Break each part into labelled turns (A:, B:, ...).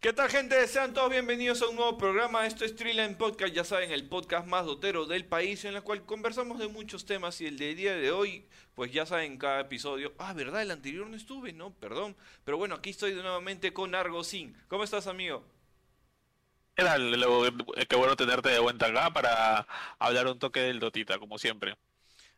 A: ¿Qué tal gente? Sean todos bienvenidos a un nuevo programa. Esto es Triline Podcast, ya saben, el podcast más dotero del país en el cual conversamos de muchos temas y el de día de hoy, pues ya saben, cada episodio... Ah, ¿verdad? El anterior no estuve, ¿no? Perdón. Pero bueno, aquí estoy nuevamente con Argo Sin. ¿Cómo estás, amigo?
B: ¿Qué tal? Lo- Qué bueno tenerte de vuelta acá para hablar un toque del Dotita, como siempre.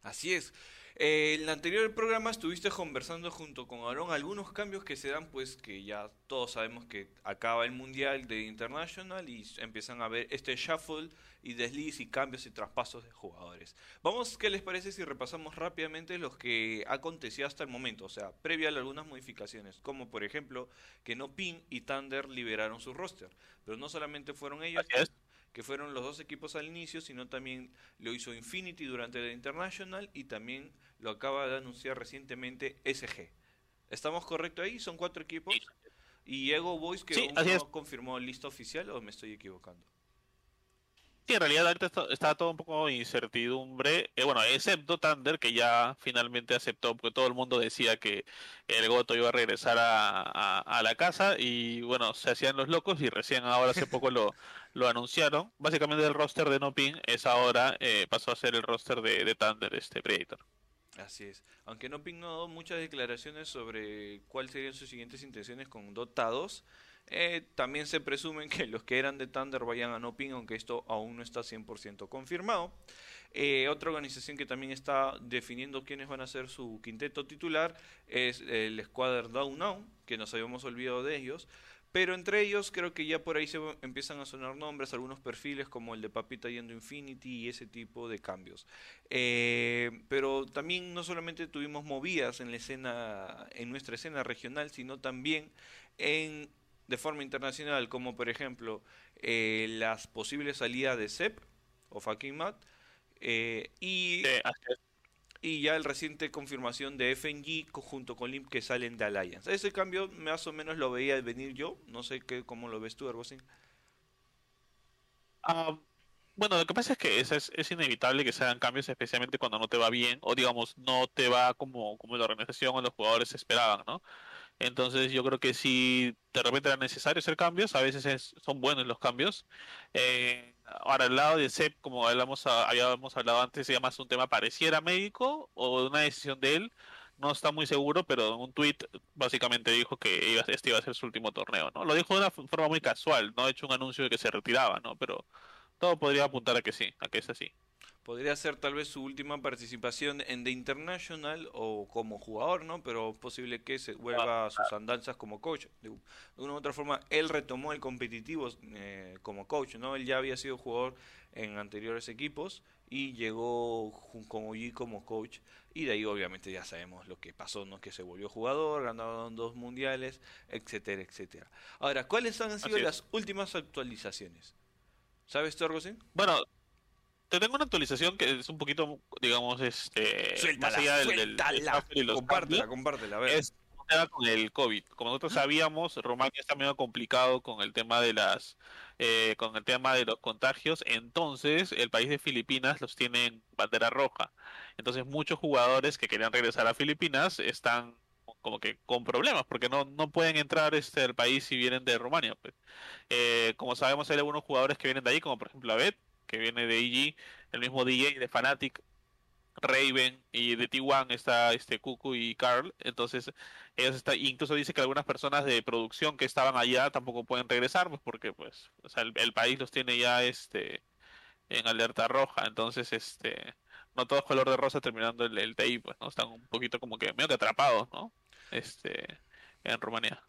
A: Así es. Eh, en el anterior programa estuviste conversando junto con Aaron algunos cambios que se dan, pues que ya todos sabemos que acaba el Mundial de International y empiezan a haber este shuffle y desliz y cambios y traspasos de jugadores. Vamos, ¿qué les parece si repasamos rápidamente los que ha hasta el momento? O sea, previa a algunas modificaciones, como por ejemplo que No Pin y Thunder liberaron su roster. Pero no solamente fueron ellos. Que fueron los dos equipos al inicio, sino también lo hizo Infinity durante la International y también lo acaba de anunciar recientemente SG. ¿Estamos correctos ahí? Son cuatro equipos. Y Ego Boys que
B: Sí,
A: aún no confirmó lista oficial o me estoy equivocando.
B: Sí, en realidad ahorita está, está todo un poco incertidumbre. Eh, bueno, excepto Thunder, que ya finalmente aceptó, porque todo el mundo decía que el Goto iba a regresar a, a- a la casa y bueno, se hacían los locos y recién ahora hace poco lo, lo anunciaron. Básicamente el roster de No Pin es ahora, eh, pasó a ser el roster de, de Thunder, este Predator.
A: Así es. Aunque no Ping no ha dado muchas declaraciones sobre cuáles serían sus siguientes intenciones con Dota 2, eh, también se presumen que los que eran de Thunder vayan a No Ping, aunque esto aún no está 100% confirmado. Eh, otra organización que también está definiendo quiénes van a ser su quinteto titular es el Squadron Down Now, que nos habíamos olvidado de ellos. Pero entre ellos creo que ya por ahí se empiezan a sonar nombres, algunos perfiles como el de Papita yendo Infinity y ese tipo de cambios. Eh, pero también no solamente tuvimos movidas en la escena, en nuestra escena regional, sino también en de forma internacional, como por ejemplo eh, las posibles salidas de Sep o Fucking Matt eh, y, y ya el reciente confirmación de FNG junto con Limp que salen de Alliance. Ese cambio más o menos lo veía venir yo, no sé qué, cómo lo ves tú, Ergosin.
B: Ah, bueno, lo que pasa es que es, es, es inevitable que se hagan cambios, especialmente cuando no te va bien, o digamos, no te va como, como la organización o los jugadores esperaban, ¿no? Entonces yo creo que si de repente era necesario hacer cambios, a veces es- son buenos los cambios. Eh, ahora, el lado de Sep, como hablamos, a- habíamos hablado antes, se llama es un tema pareciera médico o una decisión de él. No está muy seguro, pero en un tweet básicamente dijo que iba, este iba a ser su último torneo, ¿no? Lo dijo de una forma muy casual, no ha hecho un anuncio de que se retiraba, ¿no? Pero todo podría apuntar a que sí, a que es así.
A: Podría ser tal vez su última participación en The International o como jugador, ¿no? Pero posible que se vuelva a sus andanzas como coach. De una u otra forma, él retomó el competitivo eh, como coach, ¿no? Él ya había sido jugador en anteriores equipos y llegó con OG como coach. Y de ahí obviamente ya sabemos lo que pasó, ¿no? Que se volvió jugador, ganaron dos mundiales, etcétera, etcétera. Ahora, ¿cuáles han sido las últimas actualizaciones? ¿Sabes tú, Argosin?
B: Bueno, te tengo una actualización que es un poquito, digamos, este, más allá del, del- del
A: compártela,
B: cambios,
A: compártela, a ver.
B: es con el COVID. Como nosotros sabíamos, Rumania está medio complicado con el tema de las, eh, con el tema de los contagios. Entonces, el país de Filipinas los tiene en bandera roja. Entonces, muchos jugadores que querían regresar a Filipinas están como que con problemas porque no, no pueden entrar este al país si vienen de Rumania. Pues. Eh, como sabemos, hay algunos jugadores que vienen de ahí, como por ejemplo Abed, que viene de EG, el mismo DJ de Fnatic, Raven y de T1 está este Cucu y Carl, entonces ellos está, incluso dice que algunas personas de producción que estaban allá tampoco pueden regresar, pues porque pues, o sea, el, país los tiene ya este en alerta roja, entonces este no todo color de rosa terminando el, el TI, pues, ¿no? Están un poquito como que medio que atrapados, ¿no? Este en Rumanía.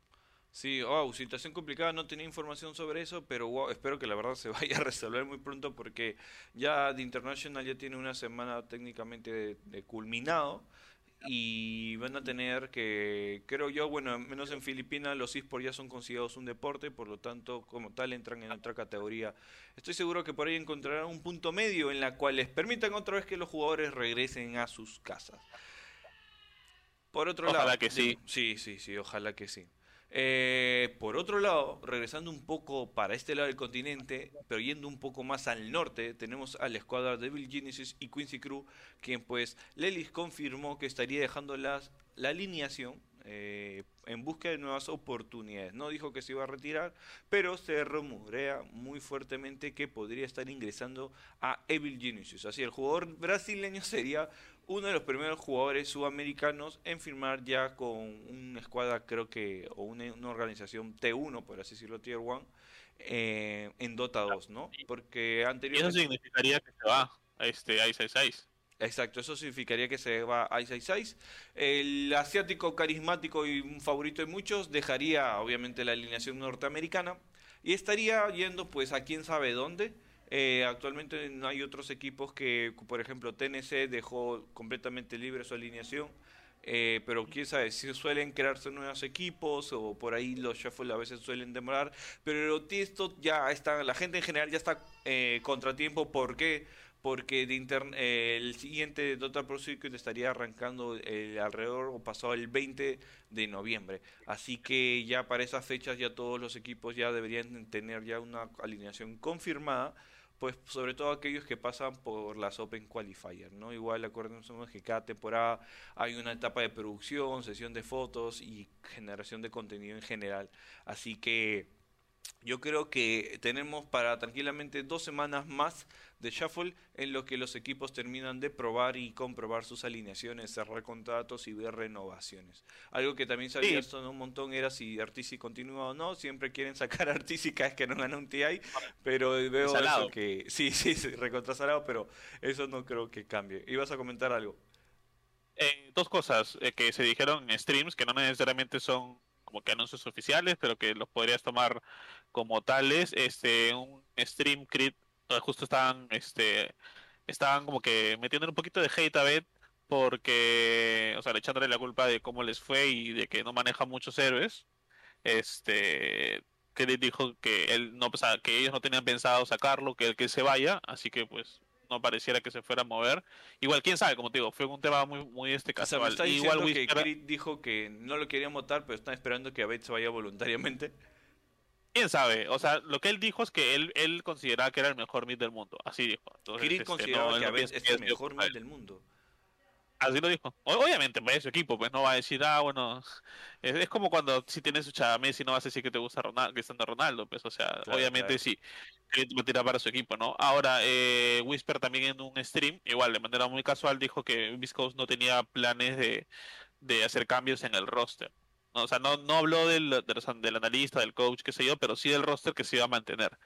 A: Sí, wow, situación complicada, no tenía información sobre eso, pero wow, espero que la verdad se vaya a resolver muy pronto porque ya The International ya tiene una semana técnicamente de, de culminado y van a tener que, creo yo, bueno, menos en Filipinas los esports ya son considerados un deporte, por lo tanto, como tal, entran en otra categoría. Estoy seguro que por ahí encontrarán un punto medio en la cual les permitan otra vez que los jugadores regresen a sus casas. Por otro
B: Ojalá
A: lado,
B: que sí.
A: Sí, sí, sí, ojalá que sí. Eh, por otro lado, regresando un poco para este lado del continente, pero yendo un poco más al norte, tenemos a la escuadra Devil Genesis y Quincy Crew, quien pues Lelis confirmó que estaría dejando las, la alineación, eh, en busca de nuevas oportunidades. No dijo que se iba a retirar, pero se rumorea muy fuertemente que podría estar ingresando a Evil Genius. Así, el jugador brasileño sería uno de los primeros jugadores sudamericanos en firmar ya con una escuadra, creo que, o una, organización T1, por así decirlo, Tier 1, eh, en Dota 2, ¿no? Porque anteriormente...
B: eso significaría que se va a este Ice Ice
A: Exacto, eso significaría que se va a 6 El asiático carismático y un favorito de muchos dejaría obviamente la alineación norteamericana y estaría yendo pues a quién sabe dónde. Eh, actualmente no hay otros equipos que, por ejemplo, TNC dejó completamente libre su alineación. Eh, pero quién sabe, si suelen crearse nuevos equipos o por ahí los shuffle a veces suelen demorar, pero esto ya está, la gente en general ya está eh, contratiempo, ¿por qué? porque de eh, el siguiente Dota Pro Circuit estaría arrancando el alrededor o pasado el 20 de noviembre. Así que ya para esas fechas ya todos los equipos ya deberían tener ya una alineación confirmada, pues sobre todo aquellos que pasan por las Open Qualifier, ¿no? Igual acuérdense que cada temporada hay una etapa de producción, sesión de fotos y generación de contenido en general. Así que yo creo que tenemos para tranquilamente dos semanas más de Shuffle en lo que los equipos terminan de probar y comprobar sus alineaciones, cerrar contratos y ver renovaciones. Algo que también sabía esto un montón era si Artisi continúa o no. Siempre quieren sacar a Artisi cada vez que no gana un TI, pero veo eso que sí, sí, sí recontrasalado, pero eso no creo que cambie. ¿Ibas a comentar algo?
B: Eh, dos cosas eh, que se dijeron en streams que no necesariamente son como que anuncios oficiales, pero que los podrías tomar como tales. Este, un stream crit, justo estaban, este, estaban como que metiendo un poquito de hate a Bet porque, o sea, echándole la culpa de cómo les fue y de que no maneja muchos héroes. Este, que dijo que él no, que ellos no tenían pensado sacarlo, que el que se vaya, así que pues no pareciera que se fuera a mover. Igual, quién sabe, como te digo, fue un tema muy, muy este caso.
A: Igual que Crit dijo que no lo quería votar, pero están esperando que Abed se vaya voluntariamente.
B: Quién sabe, o sea, lo que él dijo es que él, él consideraba que era el mejor mid del mundo, así dijo.
A: Entonces, este, consideraba que Abed es el mejor mid del mundo.
B: Así lo dijo. Obviamente, pues su equipo, pues no va a decir, ah, bueno, es, como cuando si tienes a Messi no vas a decir que te gusta Ronaldo, Cristiano Ronaldo, pues, o sea, obviamente sí, que va a tirar para su equipo, ¿no? Ahora, eh, Whisper también en un stream, igual, de manera muy casual, dijo que Viscos no tenía planes de, de hacer cambios en el roster. O sea, no, no habló del, del, del analista, del coach, qué sé yo, pero sí del roster que se iba a mantener.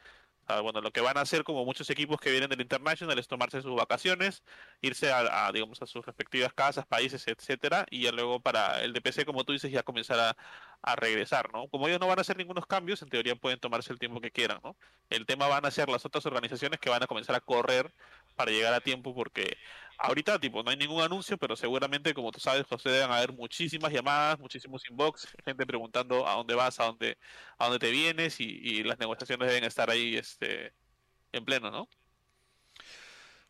B: Ah, bueno, lo que van a hacer como muchos equipos que vienen del International es tomarse sus vacaciones, irse a, digamos a sus respectivas casas, países, etcétera, y ya luego para el DPC, como tú dices, ya comenzar a, a, regresar, ¿no? Como ellos no van a hacer ningunos cambios, en teoría pueden tomarse el tiempo que quieran, ¿no? El tema van a ser las otras organizaciones que van a comenzar a correr para llegar a tiempo porque ahorita tipo no hay ningún anuncio, pero seguramente como tú sabes, José, deben haber muchísimas llamadas, muchísimos inbox, gente preguntando a dónde vas, a dónde a dónde te vienes y, y las negociaciones deben estar ahí este en pleno, ¿no?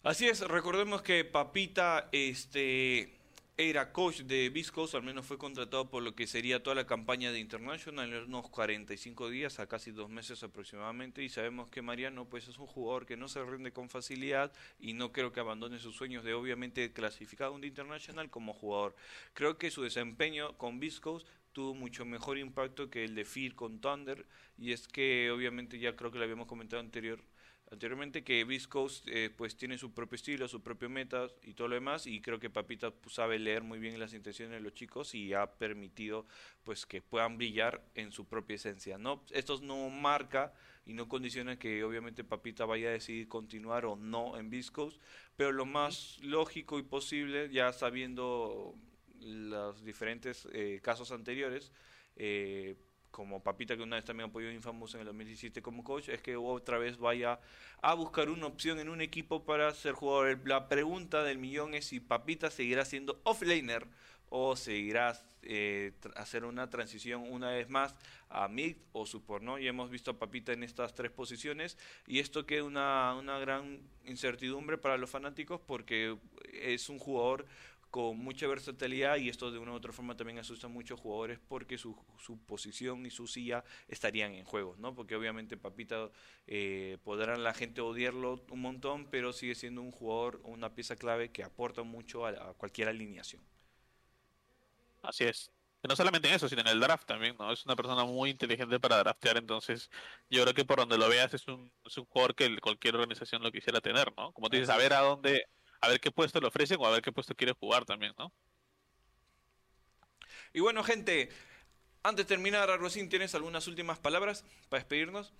A: Así es, recordemos que Papita este era coach de Viscos, al menos fue contratado por lo que sería toda la campaña de International en unos 45 días a casi dos meses aproximadamente y sabemos que Mariano pues es un jugador que no se rinde con facilidad y no creo que abandone sus sueños de obviamente clasificar un International como jugador. Creo que su desempeño con Viscos tuvo mucho mejor impacto que el de Phil con Thunder y es que obviamente ya creo que lo habíamos comentado anterior anteriormente que Viscos eh, pues tiene su propio estilo, su propio meta y todo lo demás y creo que Papita pues, sabe leer muy bien las intenciones de los chicos y ha permitido pues que puedan brillar en su propia esencia. No, esto no marca y no condiciona que obviamente Papita vaya a decidir continuar o no en Viscos, pero lo más lógico y posible ya sabiendo los diferentes eh, casos anteriores eh, como Papita que una vez también apoyó a Infamous en el 2017 como coach, es que otra vez vaya a buscar una opción en un equipo para ser jugador. La pregunta del millón es si Papita seguirá siendo offlaner o seguirá eh, hacer una transición una vez más a mid o support, ¿no? Y hemos visto a Papita en estas tres posiciones y esto queda una, una gran incertidumbre para los fanáticos porque es un jugador con mucha versatilidad y esto de una u otra forma también asusta a muchos jugadores porque su, su posición y su silla estarían en juego, ¿no? Porque obviamente Papita eh, podrán la gente odiarlo un montón, pero sigue siendo un jugador, una pieza clave que aporta mucho a, cualquier alineación.
B: Así es. no solamente en eso, sino en el draft también, ¿no? Es una persona muy inteligente para draftear, entonces yo creo que por donde lo veas es un, es un jugador que cualquier organización lo quisiera tener, ¿no? Como tú dices, a ver a dónde, a ver qué puesto le ofrecen o a ver qué puesto quiere jugar también, ¿no?
A: Y bueno, gente, antes de terminar, Arrocín, ¿tienes algunas últimas palabras para despedirnos?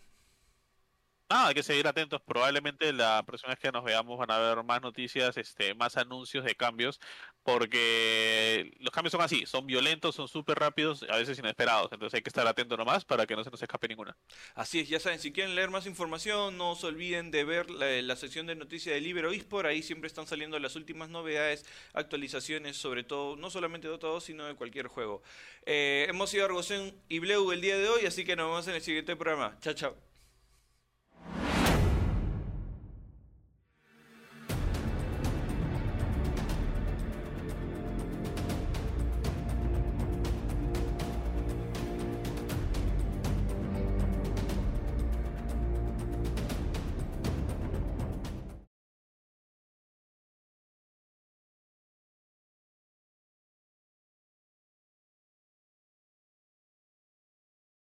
B: Ah, hay que seguir atentos. Probablemente la próxima vez que nos veamos van a haber más noticias, este, más anuncios de cambios, porque los cambios son así, son violentos, son súper rápidos, a veces inesperados. Entonces hay que estar atento nomás para que no se nos escape ninguna.
A: Así es, ya saben, si quieren leer más información, no se olviden de ver la, sección de noticias de Libero Por Ahí siempre están saliendo las últimas novedades, actualizaciones, sobre todo, no solamente de Dota 2, sino de cualquier juego. Eh, hemos sido Argocén y Bleu el día de hoy, así que nos vemos en el siguiente programa. Chao, chao.